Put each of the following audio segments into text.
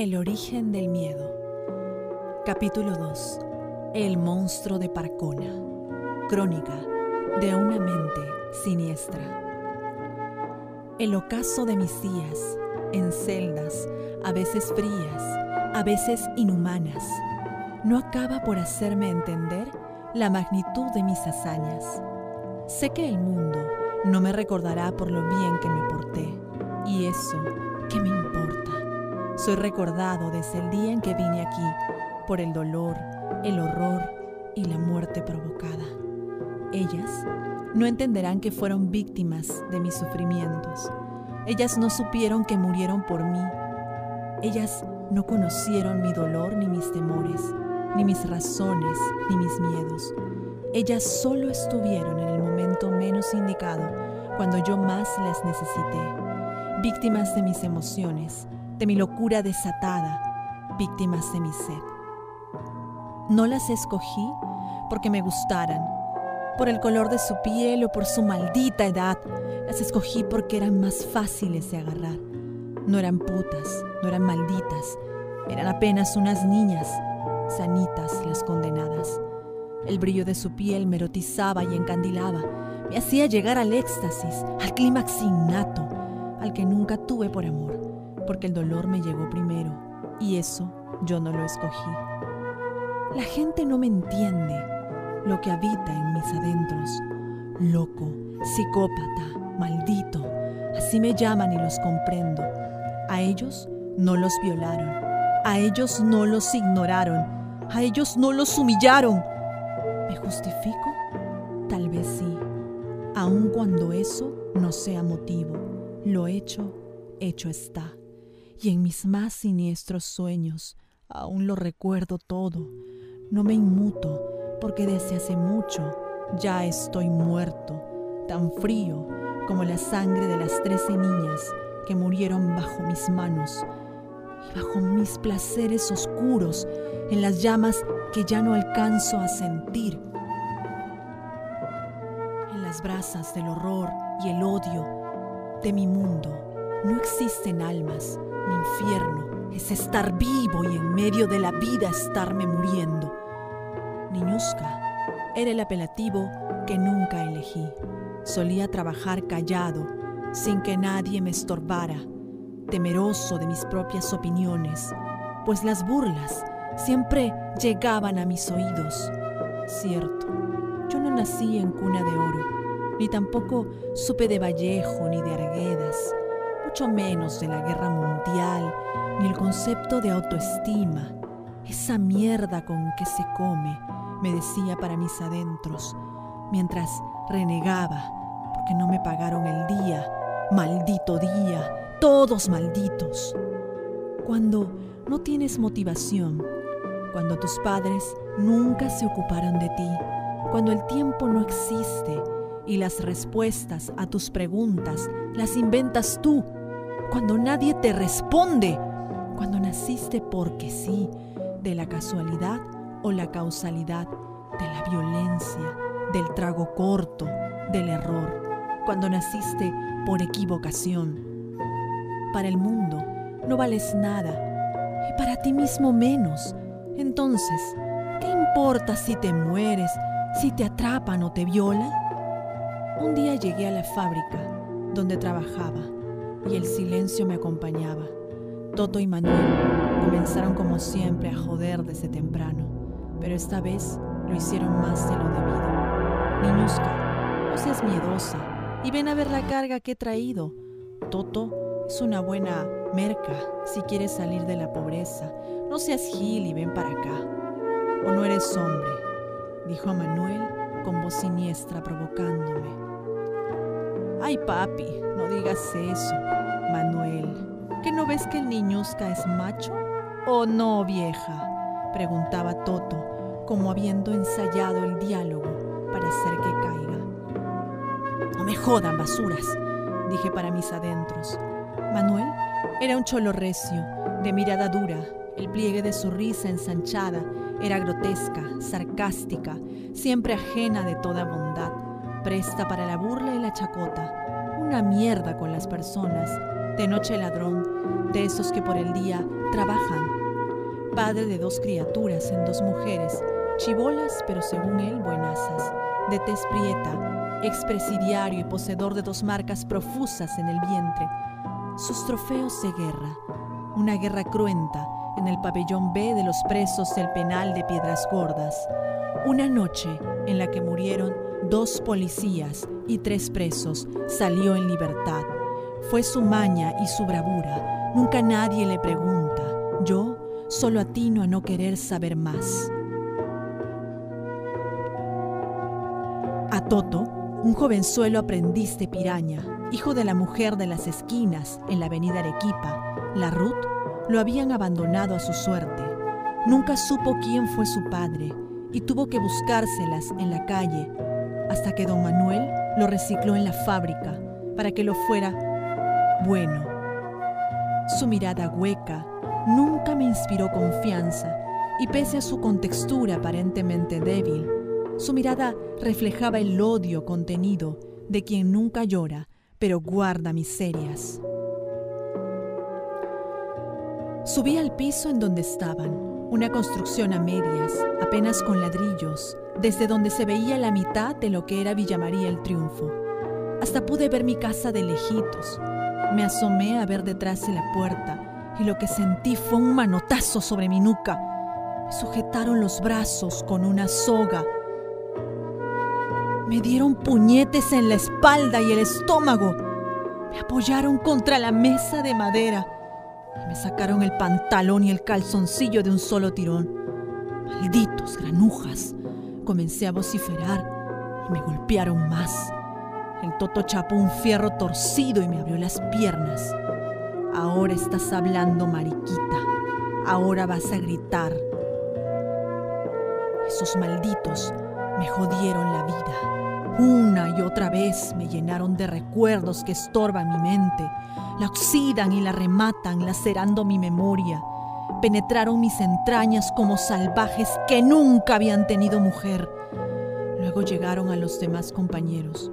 El origen del miedo. Capítulo 2. El monstruo de Parcona. Crónica de una mente siniestra. El ocaso de mis días, en celdas, a veces frías, a veces inhumanas, no acaba por hacerme entender la magnitud de mis hazañas. Sé que el mundo no me recordará por lo bien que me porté, y eso, ¿qué me importa? Soy recordado desde el día en que vine aquí por el dolor, el horror y la muerte provocada. Ellas no entenderán que fueron víctimas de mis sufrimientos. Ellas no supieron que murieron por mí. Ellas no conocieron mi dolor ni mis temores, ni mis razones ni mis miedos. Ellas solo estuvieron en el momento menos indicado, cuando yo más las necesité, víctimas de mis emociones, de mi locura desatada, víctimas de mi sed. No las escogí porque me gustaran, por el color de su piel o por su maldita edad. Las escogí porque eran más fáciles de agarrar. No eran putas, no eran malditas, eran apenas unas niñas, sanitas las condenadas. El brillo de su piel me erotizaba y encandilaba, me hacía llegar al éxtasis, al clímax innato, al que nunca tuve por amor porque el dolor me llegó primero y eso yo no lo escogí. La gente no me entiende lo que habita en mis adentros. Loco, psicópata, maldito, así me llaman y los comprendo. A ellos no los violaron, a ellos no los ignoraron, a ellos no los humillaron. ¿Me justifico? Tal vez sí, aun cuando eso no sea motivo. Lo hecho, hecho está y en mis más siniestros sueños aún lo recuerdo todo. No me inmuto porque desde hace mucho ya estoy muerto, tan frío como la sangre de las trece niñas que murieron bajo mis manos y bajo mis placeres oscuros en las llamas que ya no alcanzo a sentir. En las brasas del horror y el odio de mi mundo no existen almas infierno es estar vivo y en medio de la vida estarme muriendo. Niñusca era el apelativo que nunca elegí. Solía trabajar callado, sin que nadie me estorbara, temeroso de mis propias opiniones, pues las burlas siempre llegaban a mis oídos. Cierto, yo no nací en cuna de oro, ni tampoco supe de Vallejo ni de Arguedas mucho menos de la guerra mundial, ni el concepto de autoestima. Esa mierda con que se come, me decía para mis adentros, mientras renegaba porque no me pagaron el día, maldito día, todos malditos. Cuando no tienes motivación, cuando tus padres nunca se ocuparon de ti, cuando el tiempo no existe y las respuestas a tus preguntas las inventas tú cuando nadie te responde, cuando naciste porque sí, de la casualidad o la causalidad, de la violencia, del trago corto, del error, cuando naciste por equivocación. Para el mundo no vales nada y para ti mismo menos. Entonces, ¿qué importa si te mueres, si te atrapan o te violan? Un día llegué a la fábrica donde trabajaba y el silencio me acompañaba. Toto y Manuel comenzaron como siempre a joder desde temprano, pero esta vez lo hicieron más de lo debido. Niñusca, no seas miedosa y ven a ver la carga que he traído. Toto es una buena merca si quieres salir de la pobreza. No seas gil y ven para acá. O no eres hombre, dijo a Manuel con voz siniestra provocándome. Ay, papi, no digas eso. Manuel, ¿que no ves que el niñusca es macho? ¿O no, vieja? preguntaba Toto, como habiendo ensayado el diálogo para hacer que caiga. No me jodan, basuras, dije para mis adentros. Manuel era un cholo recio, de mirada dura. El pliegue de su risa ensanchada era grotesca, sarcástica, siempre ajena de toda bondad presta para la burla y la chacota, una mierda con las personas, de noche ladrón, de esos que por el día trabajan. Padre de dos criaturas en dos mujeres, chivolas pero según él buenazas, de tez prieta, expresidiario y poseedor de dos marcas profusas en el vientre. Sus trofeos de guerra, una guerra cruenta en el pabellón B de los presos del penal de Piedras Gordas. Una noche en la que murieron dos policías y tres presos, salió en libertad. Fue su maña y su bravura. Nunca nadie le pregunta. Yo solo atino a no querer saber más. A Toto, un jovenzuelo aprendiz de piraña, hijo de la mujer de las esquinas en la avenida Arequipa, la Ruth, lo habían abandonado a su suerte. Nunca supo quién fue su padre y tuvo que buscárselas en la calle hasta que don Manuel lo recicló en la fábrica para que lo fuera bueno. Su mirada hueca nunca me inspiró confianza y pese a su contextura aparentemente débil, su mirada reflejaba el odio contenido de quien nunca llora pero guarda miserias. Subí al piso en donde estaban, una construcción a medias, apenas con ladrillos, desde donde se veía la mitad de lo que era Villa María el Triunfo. Hasta pude ver mi casa de lejitos. Me asomé a ver detrás de la puerta y lo que sentí fue un manotazo sobre mi nuca. Me sujetaron los brazos con una soga. Me dieron puñetes en la espalda y el estómago. Me apoyaron contra la mesa de madera me sacaron el pantalón y el calzoncillo de un solo tirón. Malditos granujas. Comencé a vociferar y me golpearon más. El toto chapó un fierro torcido y me abrió las piernas. Ahora estás hablando, mariquita. Ahora vas a gritar. Esos malditos me jodieron la vida. Una y otra vez me llenaron de recuerdos que estorban mi mente, la oxidan y la rematan, lacerando mi memoria penetraron mis entrañas como salvajes que nunca habían tenido mujer. Luego llegaron a los demás compañeros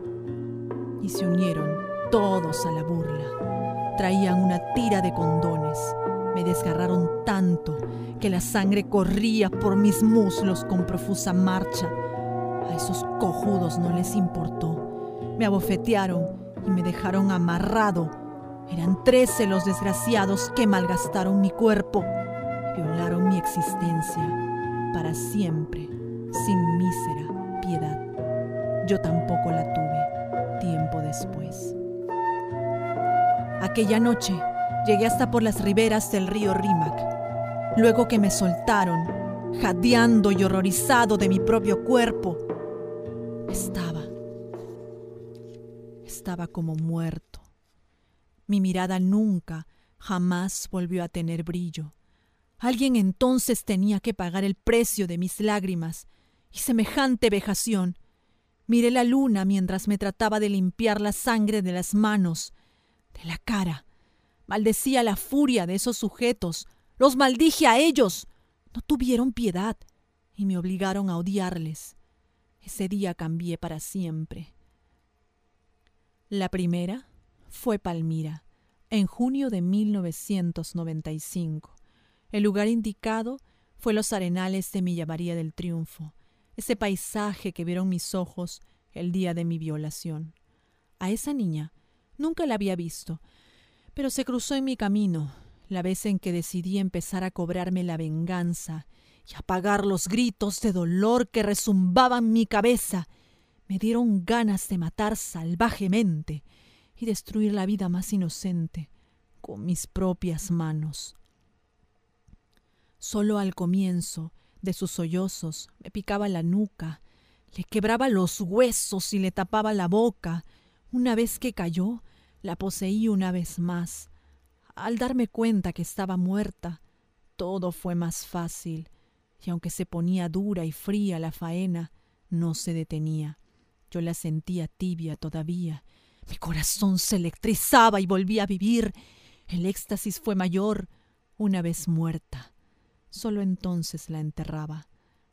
y se unieron todos a la burla. Traían una tira de condones. Me desgarraron tanto que la sangre corría por mis muslos con profusa marcha. A esos cojudos no les importó. Me abofetearon y me dejaron amarrado. Eran trece los desgraciados que malgastaron mi cuerpo violaron mi existencia para siempre, sin mísera piedad. Yo tampoco la tuve tiempo después. Aquella noche llegué hasta por las riberas del río Rímac. Luego que me soltaron, jadeando y horrorizado de mi propio cuerpo, estaba, estaba como muerto. Mi mirada nunca, jamás volvió a tener brillo. Alguien entonces tenía que pagar el precio de mis lágrimas y semejante vejación. Miré la luna mientras me trataba de limpiar la sangre de las manos, de la cara. Maldecía la furia de esos sujetos. Los maldije a ellos. No tuvieron piedad y me obligaron a odiarles. Ese día cambié para siempre. La primera fue Palmira, en junio de 1995. El lugar indicado fue los arenales de Milla María del Triunfo, ese paisaje que vieron mis ojos el día de mi violación. A esa niña nunca la había visto, pero se cruzó en mi camino la vez en que decidí empezar a cobrarme la venganza y apagar los gritos de dolor que resumbaban mi cabeza. Me dieron ganas de matar salvajemente y destruir la vida más inocente con mis propias manos. Solo al comienzo de sus sollozos me picaba la nuca, le quebraba los huesos y le tapaba la boca. Una vez que cayó, la poseí una vez más. Al darme cuenta que estaba muerta, todo fue más fácil, y aunque se ponía dura y fría la faena, no se detenía. Yo la sentía tibia todavía. Mi corazón se electrizaba y volvía a vivir. El éxtasis fue mayor una vez muerta. Solo entonces la enterraba.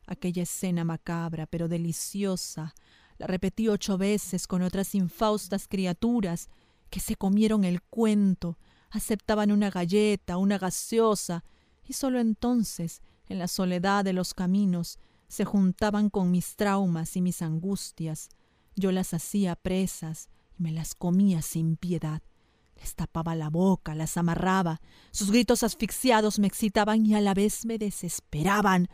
Aquella escena macabra pero deliciosa la repetí ocho veces con otras infaustas criaturas que se comieron el cuento aceptaban una galleta, una gaseosa, y solo entonces, en la soledad de los caminos, se juntaban con mis traumas y mis angustias. Yo las hacía presas y me las comía sin piedad. Les tapaba la boca, las amarraba. Sus gritos asfixiados me excitaban y a la vez me desesperaban.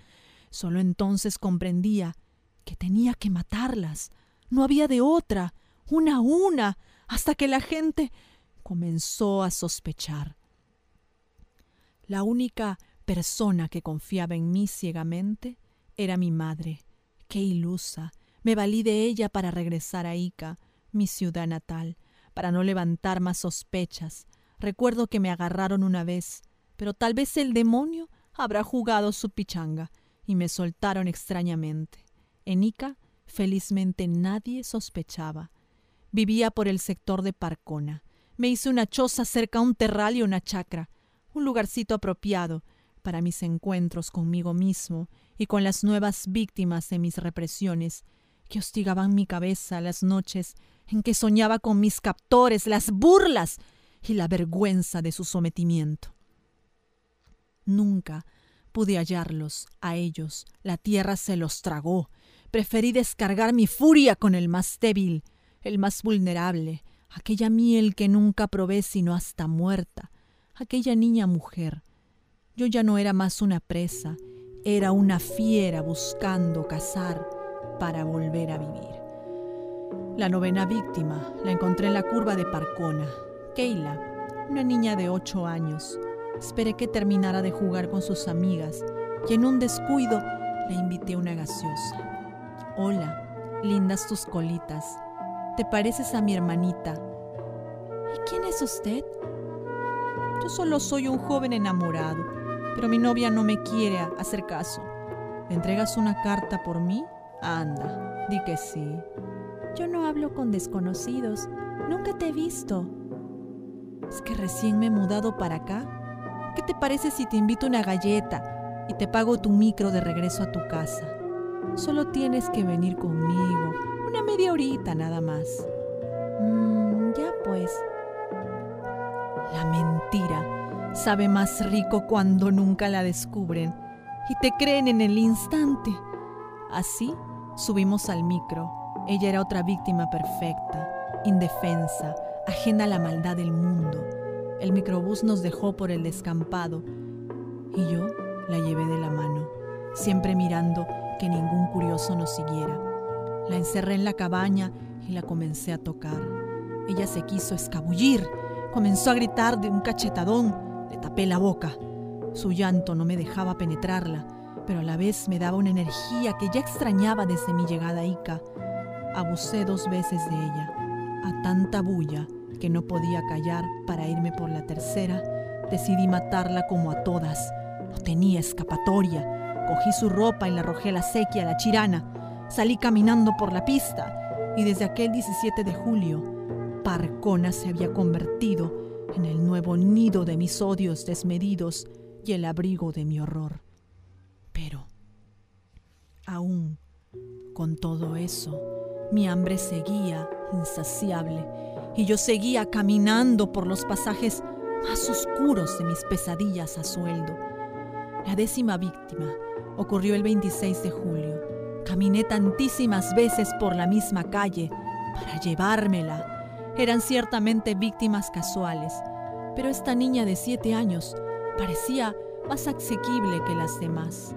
Solo entonces comprendía que tenía que matarlas. No había de otra, una a una, hasta que la gente comenzó a sospechar. La única persona que confiaba en mí ciegamente era mi madre. Qué ilusa. Me valí de ella para regresar a Ica, mi ciudad natal para no levantar más sospechas. Recuerdo que me agarraron una vez, pero tal vez el demonio habrá jugado su pichanga y me soltaron extrañamente. En Ica, felizmente nadie sospechaba. Vivía por el sector de Parcona. Me hice una choza cerca a un terral y una chacra, un lugarcito apropiado para mis encuentros conmigo mismo y con las nuevas víctimas de mis represiones que hostigaban mi cabeza las noches en que soñaba con mis captores, las burlas y la vergüenza de su sometimiento. Nunca pude hallarlos a ellos, la tierra se los tragó. Preferí descargar mi furia con el más débil, el más vulnerable, aquella miel que nunca probé sino hasta muerta, aquella niña mujer. Yo ya no era más una presa, era una fiera buscando cazar para volver a vivir. La novena víctima la encontré en la curva de Parcona. Keila, una niña de ocho años. Esperé que terminara de jugar con sus amigas y en un descuido le invité una gaseosa. Hola, lindas tus colitas. ¿Te pareces a mi hermanita? ¿Y quién es usted? Yo solo soy un joven enamorado, pero mi novia no me quiere hacer caso. ¿Le entregas una carta por mí? Anda, di que sí. Yo no hablo con desconocidos. Nunca te he visto. Es que recién me he mudado para acá. ¿Qué te parece si te invito una galleta y te pago tu micro de regreso a tu casa? Solo tienes que venir conmigo. Una media horita nada más. Mmm, ya pues. La mentira sabe más rico cuando nunca la descubren y te creen en el instante. Así subimos al micro ella era otra víctima perfecta, indefensa, ajena a la maldad del mundo. El microbús nos dejó por el descampado y yo la llevé de la mano, siempre mirando que ningún curioso nos siguiera. La encerré en la cabaña y la comencé a tocar. Ella se quiso escabullir, comenzó a gritar de un cachetadón, tapé la boca. Su llanto no me dejaba penetrarla, pero a la vez me daba una energía que ya extrañaba desde mi llegada a Ica. Abusé dos veces de ella, a tanta bulla que no podía callar para irme por la tercera. Decidí matarla como a todas. No tenía escapatoria. Cogí su ropa y la arrojé a la sequía, a la chirana. Salí caminando por la pista y desde aquel 17 de julio, Parcona se había convertido en el nuevo nido de mis odios desmedidos y el abrigo de mi horror. Pero, aún con todo eso, mi hambre seguía insaciable y yo seguía caminando por los pasajes más oscuros de mis pesadillas a sueldo. La décima víctima ocurrió el 26 de julio. Caminé tantísimas veces por la misma calle para llevármela. Eran ciertamente víctimas casuales, pero esta niña de siete años parecía más asequible que las demás.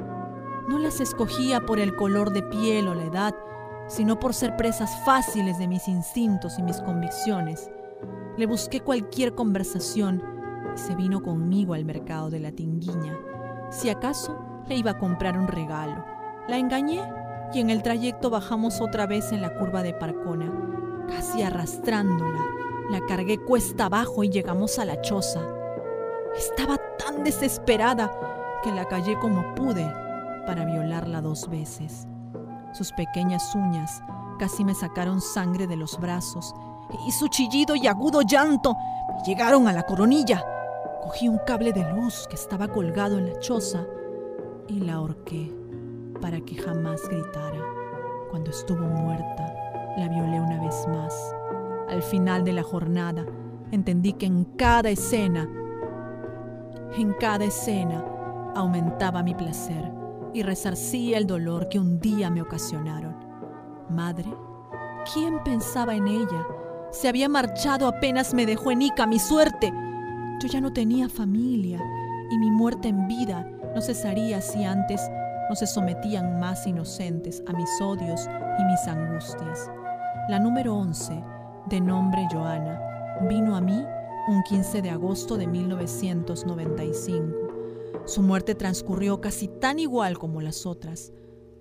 No las escogía por el color de piel o la edad, sino por ser presas fáciles de mis instintos y mis convicciones. Le busqué cualquier conversación y se vino conmigo al mercado de la tinguiña. Si acaso le iba a comprar un regalo. La engañé y en el trayecto bajamos otra vez en la curva de Parcona, casi arrastrándola. La cargué cuesta abajo y llegamos a la choza. Estaba tan desesperada que la callé como pude para violarla dos veces. Sus pequeñas uñas casi me sacaron sangre de los brazos y su chillido y agudo llanto me llegaron a la coronilla. Cogí un cable de luz que estaba colgado en la choza y la ahorqué para que jamás gritara. Cuando estuvo muerta, la violé una vez más. Al final de la jornada, entendí que en cada escena, en cada escena, aumentaba mi placer y resarcía el dolor que un día me ocasionaron. Madre, ¿quién pensaba en ella? Se había marchado apenas me dejó en Ica mi suerte. Yo ya no tenía familia y mi muerte en vida no cesaría si antes se sometían más inocentes a mis odios y mis angustias. La número 11, de nombre Joana, vino a mí un 15 de agosto de 1995. Su muerte transcurrió casi tan igual como las otras.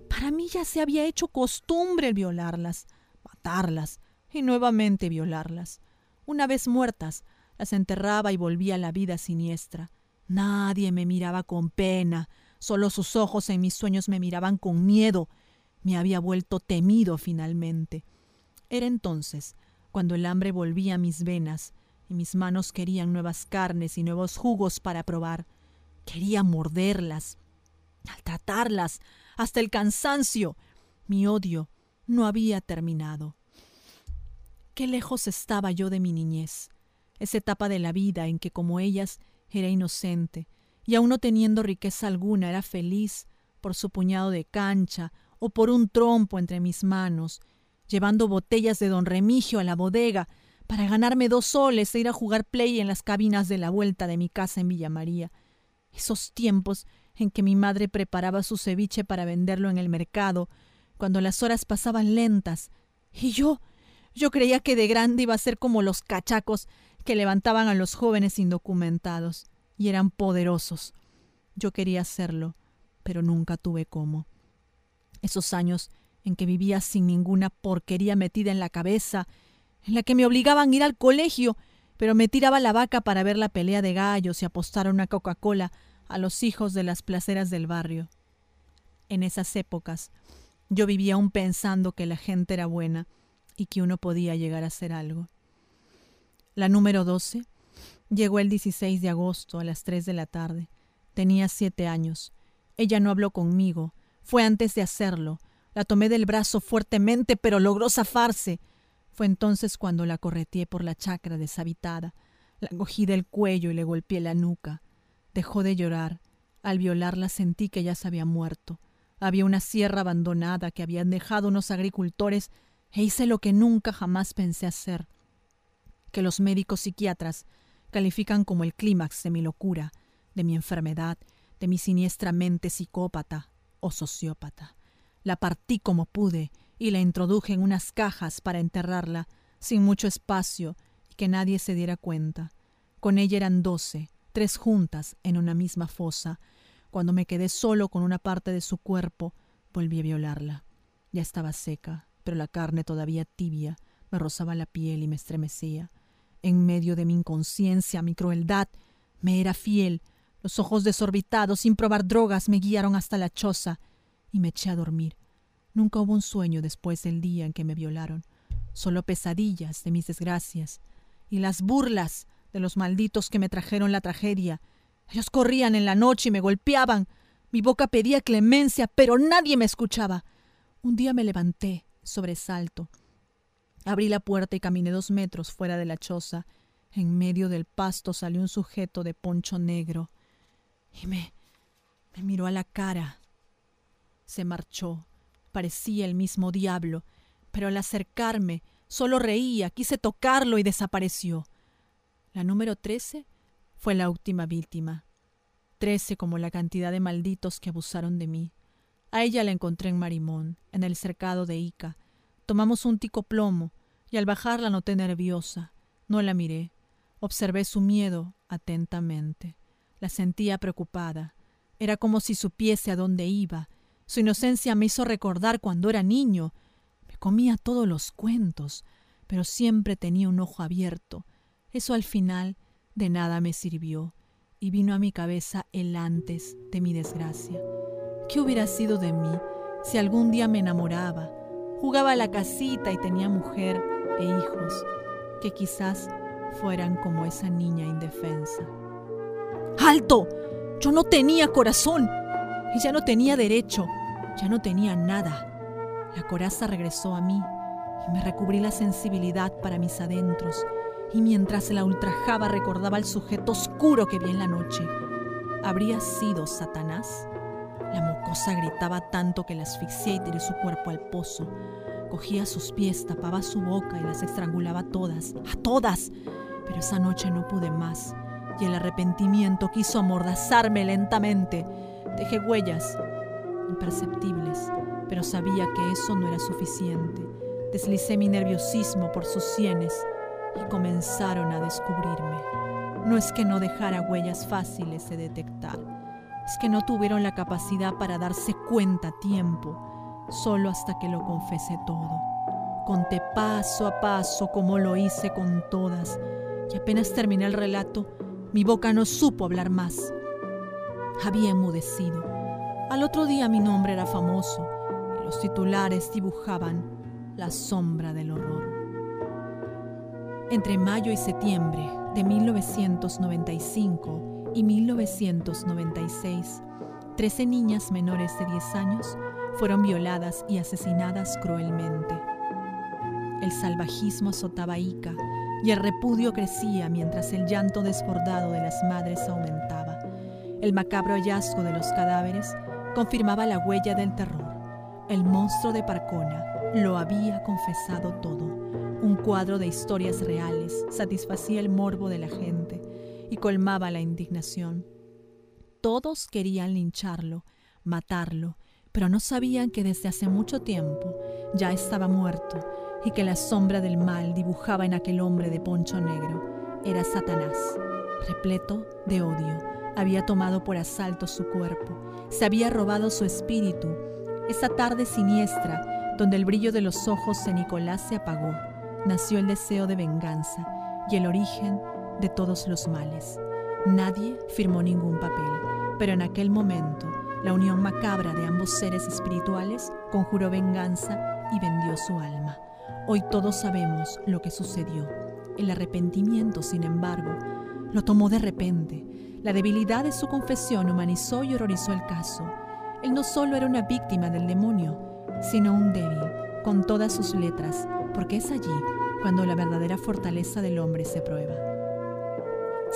Para mí ya se había hecho costumbre violarlas, matarlas y nuevamente violarlas. Una vez muertas, las enterraba y volvía a la vida siniestra. Nadie me miraba con pena, solo sus ojos en mis sueños me miraban con miedo. Me había vuelto temido finalmente. Era entonces cuando el hambre volvía a mis venas y mis manos querían nuevas carnes y nuevos jugos para probar. Quería morderlas, maltratarlas, hasta el cansancio. Mi odio no había terminado. Qué lejos estaba yo de mi niñez, esa etapa de la vida en que como ellas era inocente, y aun no teniendo riqueza alguna era feliz por su puñado de cancha o por un trompo entre mis manos, llevando botellas de don Remigio a la bodega para ganarme dos soles e ir a jugar play en las cabinas de la vuelta de mi casa en Villa María. Esos tiempos en que mi madre preparaba su ceviche para venderlo en el mercado, cuando las horas pasaban lentas, y yo, yo creía que de grande iba a ser como los cachacos que levantaban a los jóvenes indocumentados, y eran poderosos. Yo quería hacerlo, pero nunca tuve cómo. Esos años en que vivía sin ninguna porquería metida en la cabeza, en la que me obligaban a ir al colegio, pero me tiraba la vaca para ver la pelea de gallos y apostar una Coca-Cola a los hijos de las placeras del barrio. En esas épocas yo vivía aún pensando que la gente era buena y que uno podía llegar a hacer algo. La número 12 llegó el 16 de agosto a las 3 de la tarde. Tenía siete años. Ella no habló conmigo. Fue antes de hacerlo. La tomé del brazo fuertemente, pero logró zafarse. Fue entonces cuando la correteé por la chacra deshabitada. La cogí del cuello y le golpeé la nuca. Dejó de llorar. Al violarla sentí que ya se había muerto. Había una sierra abandonada que habían dejado unos agricultores e hice lo que nunca jamás pensé hacer, que los médicos psiquiatras califican como el clímax de mi locura, de mi enfermedad, de mi siniestra mente psicópata o sociópata. La partí como pude y la introduje en unas cajas para enterrarla, sin mucho espacio y que nadie se diera cuenta. Con ella eran doce, tres juntas en una misma fosa. Cuando me quedé solo con una parte de su cuerpo, volví a violarla. Ya estaba seca, pero la carne todavía tibia me rozaba la piel y me estremecía. En medio de mi inconsciencia, mi crueldad, me era fiel. Los ojos desorbitados, sin probar drogas, me guiaron hasta la choza y me eché a dormir. Nunca hubo un sueño después del día en que me violaron, solo pesadillas de mis desgracias y las burlas de los malditos que me trajeron la tragedia. Ellos corrían en la noche y me golpeaban. Mi boca pedía clemencia, pero nadie me escuchaba. Un día me levanté, sobresalto. Abrí la puerta y caminé dos metros fuera de la choza. En medio del pasto salió un sujeto de poncho negro y me me miró a la cara. Se marchó parecía el mismo diablo, pero al acercarme solo reía, quise tocarlo y desapareció. La número trece fue la última víctima. Trece como la cantidad de malditos que abusaron de mí. A ella la encontré en Marimón, en el cercado de Ica. Tomamos un tico plomo, y al bajar la noté nerviosa. No la miré. Observé su miedo atentamente. La sentía preocupada. Era como si supiese a dónde iba, su inocencia me hizo recordar cuando era niño. Me comía todos los cuentos, pero siempre tenía un ojo abierto. Eso al final de nada me sirvió, y vino a mi cabeza el antes de mi desgracia. ¿Qué hubiera sido de mí si algún día me enamoraba, jugaba a la casita y tenía mujer e hijos, que quizás fueran como esa niña indefensa? ¡Alto! Yo no tenía corazón y ya no tenía derecho, ya no tenía nada. La coraza regresó a mí y me recubrí la sensibilidad para mis adentros y mientras la ultrajaba recordaba el sujeto oscuro que vi en la noche. ¿Habría sido Satanás? La mocosa gritaba tanto que la asfixié y tiré su cuerpo al pozo. Cogía sus pies, tapaba su boca y las estrangulaba todas, a todas. Pero esa noche no pude más y el arrepentimiento quiso amordazarme lentamente. Dejé huellas imperceptibles, pero sabía que eso no era suficiente. Deslicé mi nerviosismo por sus sienes y comenzaron a descubrirme. No es que no dejara huellas fáciles de detectar, es que no tuvieron la capacidad para darse cuenta a tiempo, solo hasta que lo confesé todo. Conté paso a paso como lo hice con todas, y apenas terminé el relato, mi boca no supo hablar más. Había enmudecido. Al otro día mi nombre era famoso y los titulares dibujaban la sombra del horror. Entre mayo y septiembre de 1995 y 1996, 13 niñas menores de 10 años fueron violadas y asesinadas cruelmente. El salvajismo azotaba Ica y el repudio crecía mientras el llanto desbordado de las madres aumentaba. El macabro hallazgo de los cadáveres confirmaba la huella del terror. El monstruo de Parcona lo había confesado todo. Un cuadro de historias reales satisfacía el morbo de la gente y colmaba la indignación. Todos querían lincharlo, matarlo, pero no sabían que desde hace mucho tiempo ya estaba muerto y que la sombra del mal dibujaba en aquel hombre de poncho negro. Era Satanás, repleto de odio. Había tomado por asalto su cuerpo, se había robado su espíritu. Esa tarde siniestra, donde el brillo de los ojos de Nicolás se apagó, nació el deseo de venganza y el origen de todos los males. Nadie firmó ningún papel, pero en aquel momento la unión macabra de ambos seres espirituales conjuró venganza y vendió su alma. Hoy todos sabemos lo que sucedió. El arrepentimiento, sin embargo, lo tomó de repente. La debilidad de su confesión humanizó y horrorizó el caso. Él no solo era una víctima del demonio, sino un débil, con todas sus letras, porque es allí cuando la verdadera fortaleza del hombre se prueba.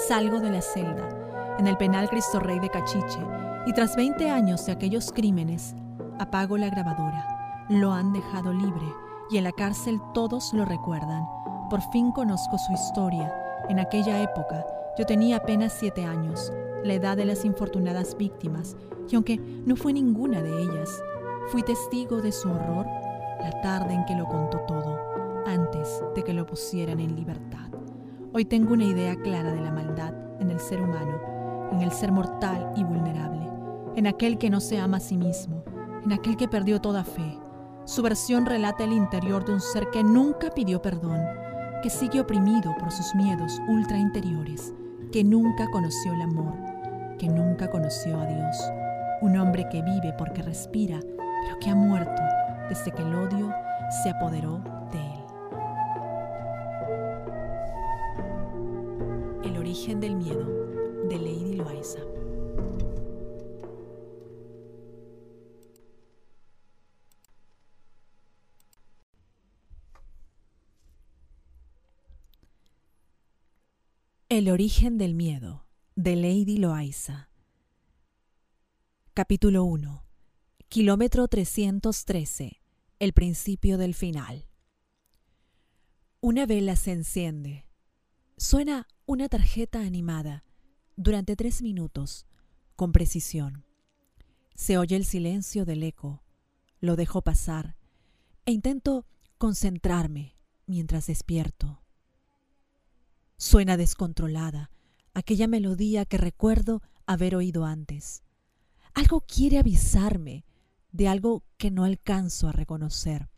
Salgo de la celda, en el penal Cristo Rey de Cachiche, y tras 20 años de aquellos crímenes, apago la grabadora. Lo han dejado libre y en la cárcel todos lo recuerdan. Por fin conozco su historia. En aquella época yo tenía apenas siete años, la edad de las infortunadas víctimas, y aunque no fue ninguna de ellas, fui testigo de su horror la tarde en que lo contó todo, antes de que lo pusieran en libertad. Hoy tengo una idea clara de la maldad en el ser humano, en el ser mortal y vulnerable, en aquel que no se ama a sí mismo, en aquel que perdió toda fe, su versión relata el interior de un ser que nunca pidió perdón, que sigue oprimido por sus miedos ultra interiores, que nunca conoció el amor, que nunca conoció a Dios. Un hombre que vive porque respira, pero que ha muerto desde que el odio se apoderó origen del miedo, de Lady Loaiza. El origen del miedo de Lady Loaiza. Capítulo 1. Kilómetro 313. El principio del final. Una vela se enciende. Suena una tarjeta animada durante tres minutos, con precisión. Se oye el silencio del eco. Lo dejo pasar e intento concentrarme mientras despierto. Suena descontrolada, aquella melodía que recuerdo haber oído antes. Algo quiere avisarme de algo que no alcanzo a reconocer.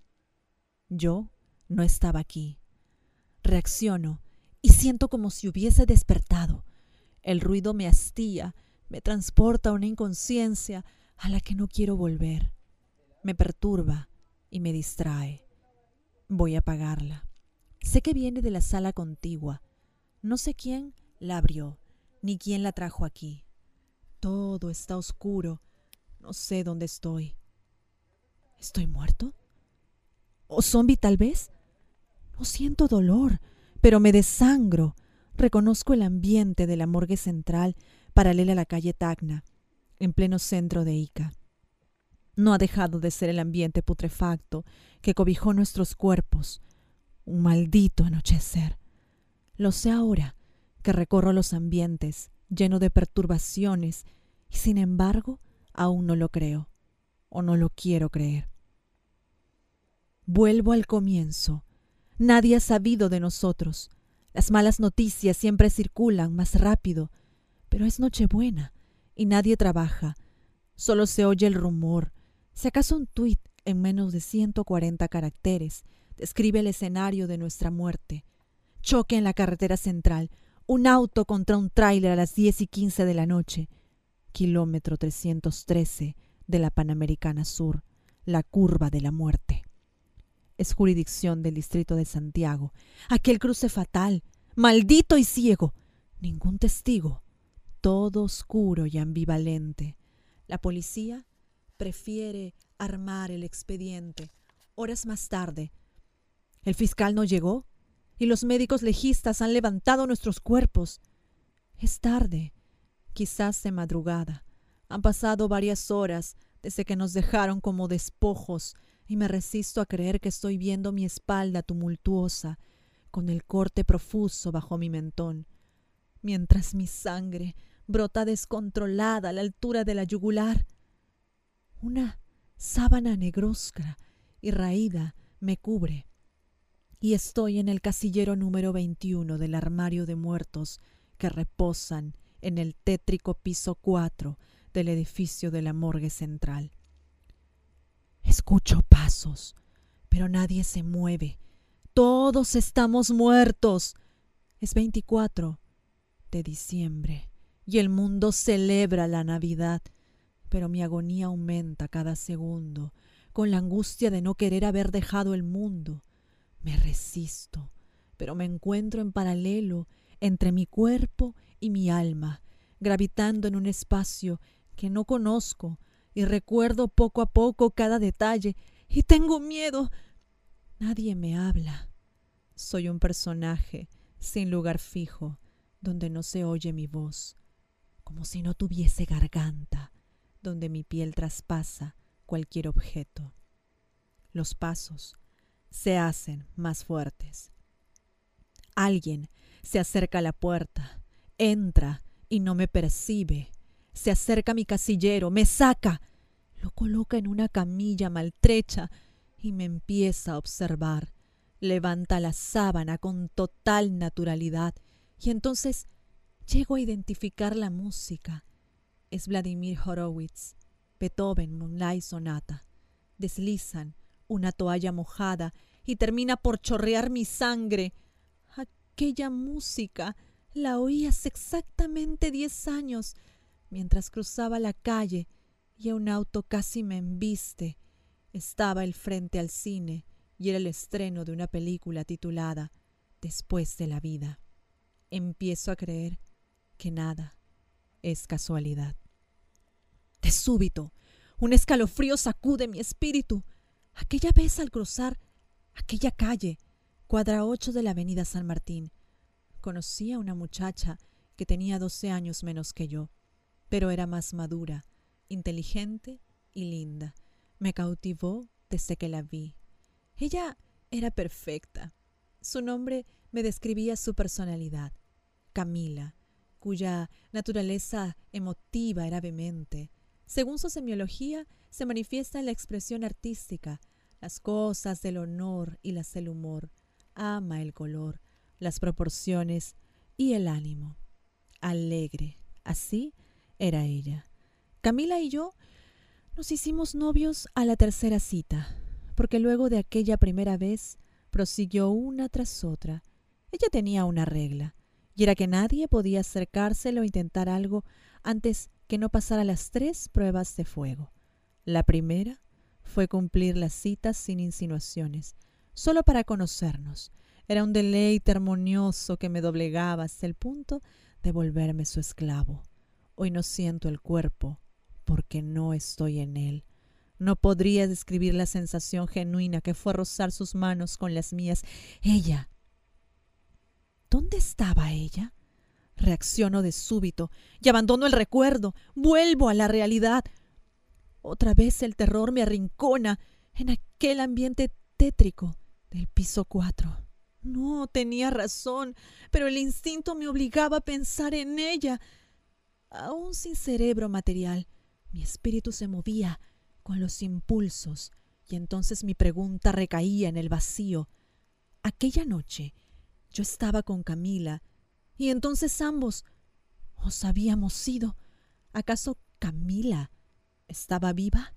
Yo no estaba aquí. Reacciono y siento como si hubiese despertado. El ruido me hastía, me transporta a una inconsciencia a la que no quiero volver. Me perturba y me distrae. Voy a apagarla. Sé que viene de la sala contigua, no sé quién la abrió, ni quién la trajo aquí. Todo está oscuro. No sé dónde estoy. ¿Estoy muerto? ¿O zombie tal vez? No siento dolor. Pero me desangro. Reconozco el ambiente de la morgue central paralela a la calle Tacna, en pleno centro de Ica. No ha dejado de ser el ambiente putrefacto que cobijó nuestros cuerpos. Un maldito anochecer. Lo sé ahora que recorro los ambientes lleno de perturbaciones y sin embargo aún no lo creo o no lo quiero creer. Vuelvo al comienzo. Nadie ha sabido de nosotros. Las malas noticias siempre circulan más rápido, pero es Nochebuena y nadie trabaja. Solo se oye el rumor. Si acaso un tuit en menos de 140 caracteres describe el escenario de nuestra muerte. Choque en la carretera central, un auto contra un tráiler a las 10 y 15 de la noche. Kilómetro 313 de la Panamericana Sur, la curva de la muerte es jurisdicción del distrito de Santiago. Aquel cruce fatal, maldito y ciego. Ningún testigo. Todo oscuro y ambivalente. La policía prefiere armar el expediente. Horas más tarde, el fiscal no llegó y los médicos legistas han levantado nuestros cuerpos. Es tarde, quizás de madrugada. Han pasado varias horas desde que nos dejaron como despojos y me resisto a creer que estoy viendo mi espalda tumultuosa, con el corte profuso bajo mi mentón, mientras mi sangre brota descontrolada a la altura de la yugular. Una sábana negrosca y raída me cubre, y estoy en el casillero número 21 del armario de muertos que reposan en el tétrico piso 4 del edificio de la morgue central. Escucho pasos, pero nadie se mueve. Todos estamos muertos. Es 24 de diciembre y el mundo celebra la Navidad, pero mi agonía aumenta cada segundo con la angustia de no querer haber dejado el mundo. Me resisto, pero me encuentro en paralelo entre mi cuerpo y mi alma, gravitando en un espacio que no conozco, y recuerdo poco a poco cada detalle y tengo miedo. Nadie me habla. Soy un personaje sin lugar fijo, donde no se oye mi voz, como si no tuviese garganta, donde mi piel traspasa cualquier objeto. Los pasos se hacen más fuertes. Alguien se acerca a la puerta, entra y no me percibe se acerca mi casillero, me saca, lo coloca en una camilla maltrecha y me empieza a observar. Levanta la sábana con total naturalidad y entonces llego a identificar la música. Es Vladimir Horowitz, Beethoven, Moonlight Sonata. Deslizan una toalla mojada y termina por chorrear mi sangre. Aquella música la oí hace exactamente diez años mientras cruzaba la calle y un auto casi me embiste. Estaba el frente al cine y era el estreno de una película titulada Después de la vida. Empiezo a creer que nada es casualidad. De súbito, un escalofrío sacude mi espíritu. Aquella vez al cruzar aquella calle, cuadra ocho de la avenida San Martín, conocí a una muchacha que tenía doce años menos que yo pero era más madura, inteligente y linda. Me cautivó desde que la vi. Ella era perfecta. Su nombre me describía su personalidad, Camila, cuya naturaleza emotiva era vehemente. Según su semiología, se manifiesta en la expresión artística, las cosas del honor y las del humor. Ama el color, las proporciones y el ánimo. Alegre, así era ella. Camila y yo nos hicimos novios a la tercera cita, porque luego de aquella primera vez prosiguió una tras otra. Ella tenía una regla, y era que nadie podía acercárselo o intentar algo antes que no pasara las tres pruebas de fuego. La primera fue cumplir las citas sin insinuaciones, solo para conocernos. Era un deleite armonioso que me doblegaba hasta el punto de volverme su esclavo. Hoy no siento el cuerpo porque no estoy en él. No podría describir la sensación genuina que fue rozar sus manos con las mías. Ella ¿Dónde estaba ella? Reacciono de súbito y abandono el recuerdo. Vuelvo a la realidad. Otra vez el terror me arrincona en aquel ambiente tétrico del piso cuatro. No, tenía razón, pero el instinto me obligaba a pensar en ella. Aún sin cerebro material, mi espíritu se movía con los impulsos y entonces mi pregunta recaía en el vacío. Aquella noche yo estaba con Camila y entonces ambos os habíamos sido. ¿Acaso Camila estaba viva?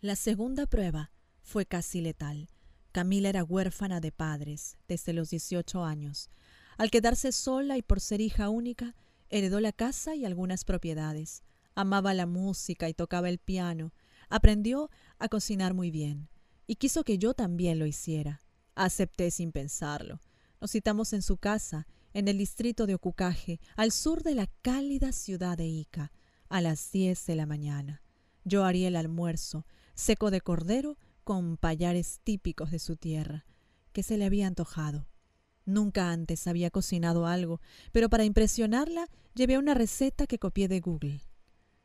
La segunda prueba fue casi letal. Camila era huérfana de padres desde los 18 años. Al quedarse sola y por ser hija única, heredó la casa y algunas propiedades. Amaba la música y tocaba el piano. Aprendió a cocinar muy bien y quiso que yo también lo hiciera. Acepté sin pensarlo. Nos citamos en su casa, en el distrito de Ocucaje, al sur de la cálida ciudad de Ica, a las diez de la mañana. Yo haría el almuerzo, seco de cordero con payares típicos de su tierra, que se le había antojado. Nunca antes había cocinado algo, pero para impresionarla llevé una receta que copié de Google.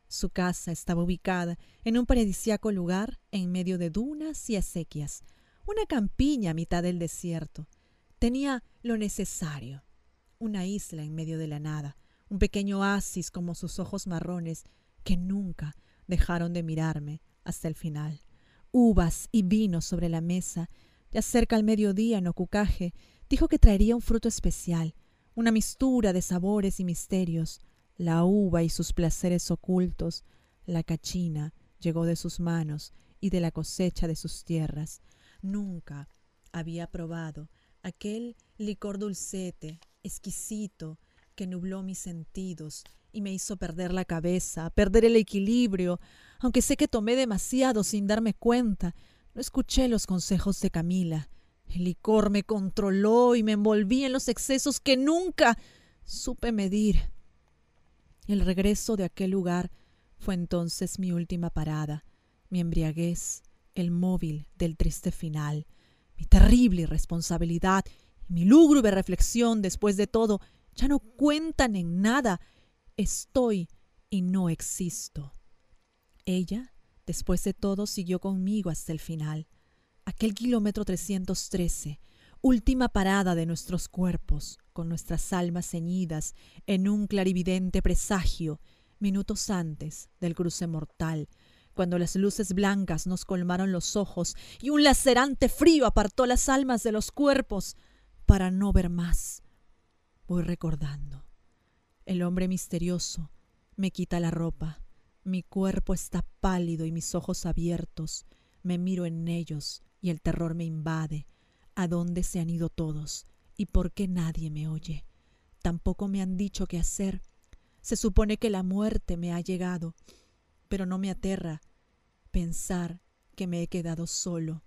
Su casa estaba ubicada en un paradisiaco lugar en medio de dunas y acequias, una campiña a mitad del desierto. Tenía lo necesario, una isla en medio de la nada, un pequeño oasis como sus ojos marrones que nunca dejaron de mirarme hasta el final uvas y vino sobre la mesa. Ya cerca al mediodía en Ocucaje dijo que traería un fruto especial, una mistura de sabores y misterios. La uva y sus placeres ocultos, la cachina llegó de sus manos y de la cosecha de sus tierras. Nunca había probado aquel licor dulcete, exquisito, que nubló mis sentidos y me hizo perder la cabeza, perder el equilibrio, aunque sé que tomé demasiado sin darme cuenta. No escuché los consejos de Camila. El licor me controló y me envolví en los excesos que nunca supe medir. El regreso de aquel lugar fue entonces mi última parada, mi embriaguez, el móvil del triste final, mi terrible irresponsabilidad y mi lúgubre reflexión después de todo ya no cuentan en nada estoy y no existo. Ella, después de todo, siguió conmigo hasta el final. Aquel kilómetro 313, última parada de nuestros cuerpos, con nuestras almas ceñidas en un clarividente presagio, minutos antes del cruce mortal, cuando las luces blancas nos colmaron los ojos y un lacerante frío apartó las almas de los cuerpos para no ver más. Voy recordando el hombre misterioso me quita la ropa. Mi cuerpo está pálido y mis ojos abiertos. Me miro en ellos y el terror me invade. ¿A dónde se han ido todos? ¿Y por qué nadie me oye? Tampoco me han dicho qué hacer. Se supone que la muerte me ha llegado, pero no me aterra pensar que me he quedado solo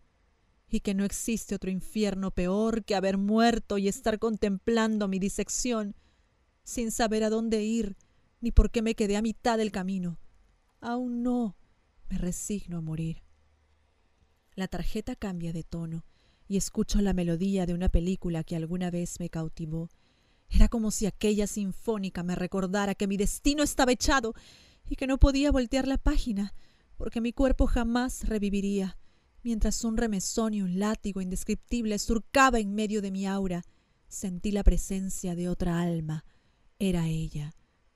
y que no existe otro infierno peor que haber muerto y estar contemplando mi disección sin saber a dónde ir, ni por qué me quedé a mitad del camino. Aún no me resigno a morir. La tarjeta cambia de tono y escucho la melodía de una película que alguna vez me cautivó. Era como si aquella sinfónica me recordara que mi destino estaba echado y que no podía voltear la página, porque mi cuerpo jamás reviviría, mientras un remesón y un látigo indescriptible surcaba en medio de mi aura. Sentí la presencia de otra alma, era ella.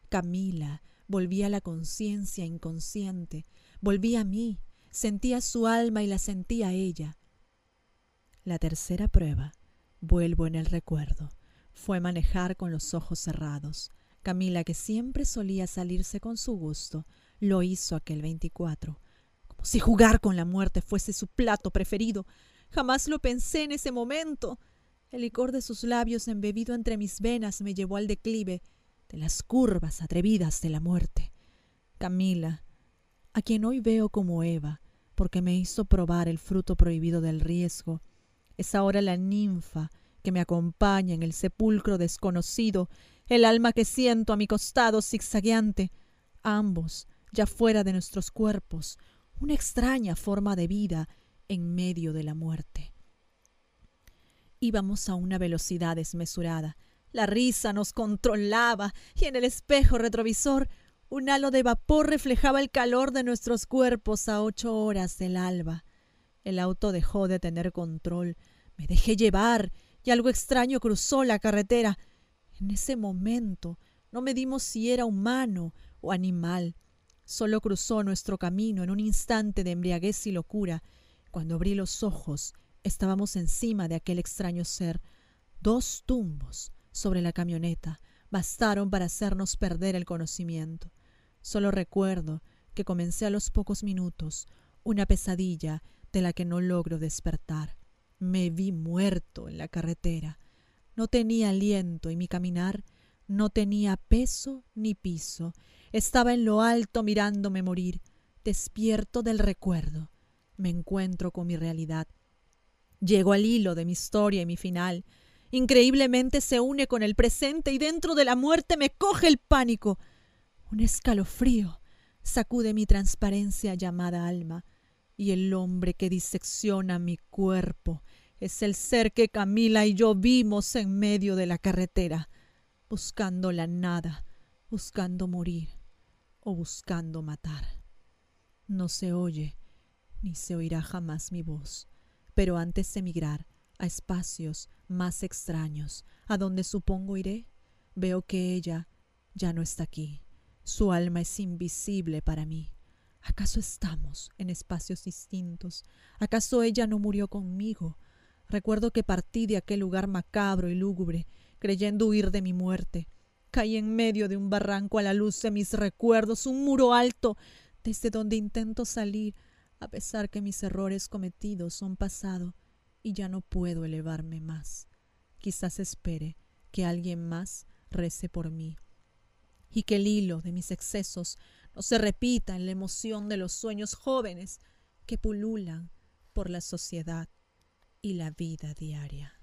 Camila volvía a la conciencia inconsciente, volvía a mí, sentía su alma y la sentía ella. La tercera prueba, vuelvo en el recuerdo, fue manejar con los ojos cerrados. Camila, que siempre solía salirse con su gusto, lo hizo aquel veinticuatro, como si jugar con la muerte fuese su plato preferido. Jamás lo pensé en ese momento. El licor de sus labios embebido entre mis venas me llevó al declive de las curvas atrevidas de la muerte. Camila, a quien hoy veo como Eva, porque me hizo probar el fruto prohibido del riesgo, es ahora la ninfa que me acompaña en el sepulcro desconocido, el alma que siento a mi costado zigzagueante, ambos ya fuera de nuestros cuerpos, una extraña forma de vida en medio de la muerte. Íbamos a una velocidad desmesurada. La risa nos controlaba y en el espejo retrovisor un halo de vapor reflejaba el calor de nuestros cuerpos a ocho horas del alba. El auto dejó de tener control. Me dejé llevar y algo extraño cruzó la carretera. En ese momento no medimos si era humano o animal. Solo cruzó nuestro camino en un instante de embriaguez y locura. Cuando abrí los ojos, estábamos encima de aquel extraño ser. Dos tumbos sobre la camioneta bastaron para hacernos perder el conocimiento. Solo recuerdo que comencé a los pocos minutos una pesadilla de la que no logro despertar. Me vi muerto en la carretera. No tenía aliento y mi caminar no tenía peso ni piso. Estaba en lo alto mirándome morir, despierto del recuerdo. Me encuentro con mi realidad. Llego al hilo de mi historia y mi final. Increíblemente se une con el presente y dentro de la muerte me coge el pánico. Un escalofrío sacude mi transparencia llamada alma, y el hombre que disecciona mi cuerpo es el ser que Camila y yo vimos en medio de la carretera, buscando la nada, buscando morir o buscando matar. No se oye ni se oirá jamás mi voz, pero antes de emigrar a espacios más extraños, a donde supongo iré, veo que ella ya no está aquí su alma es invisible para mí. ¿Acaso estamos en espacios distintos? ¿Acaso ella no murió conmigo? Recuerdo que partí de aquel lugar macabro y lúgubre, creyendo huir de mi muerte. Caí en medio de un barranco a la luz de mis recuerdos, un muro alto, desde donde intento salir, a pesar que mis errores cometidos son pasado y ya no puedo elevarme más. Quizás espere que alguien más rece por mí y que el hilo de mis excesos no se repita en la emoción de los sueños jóvenes que pululan por la sociedad y la vida diaria.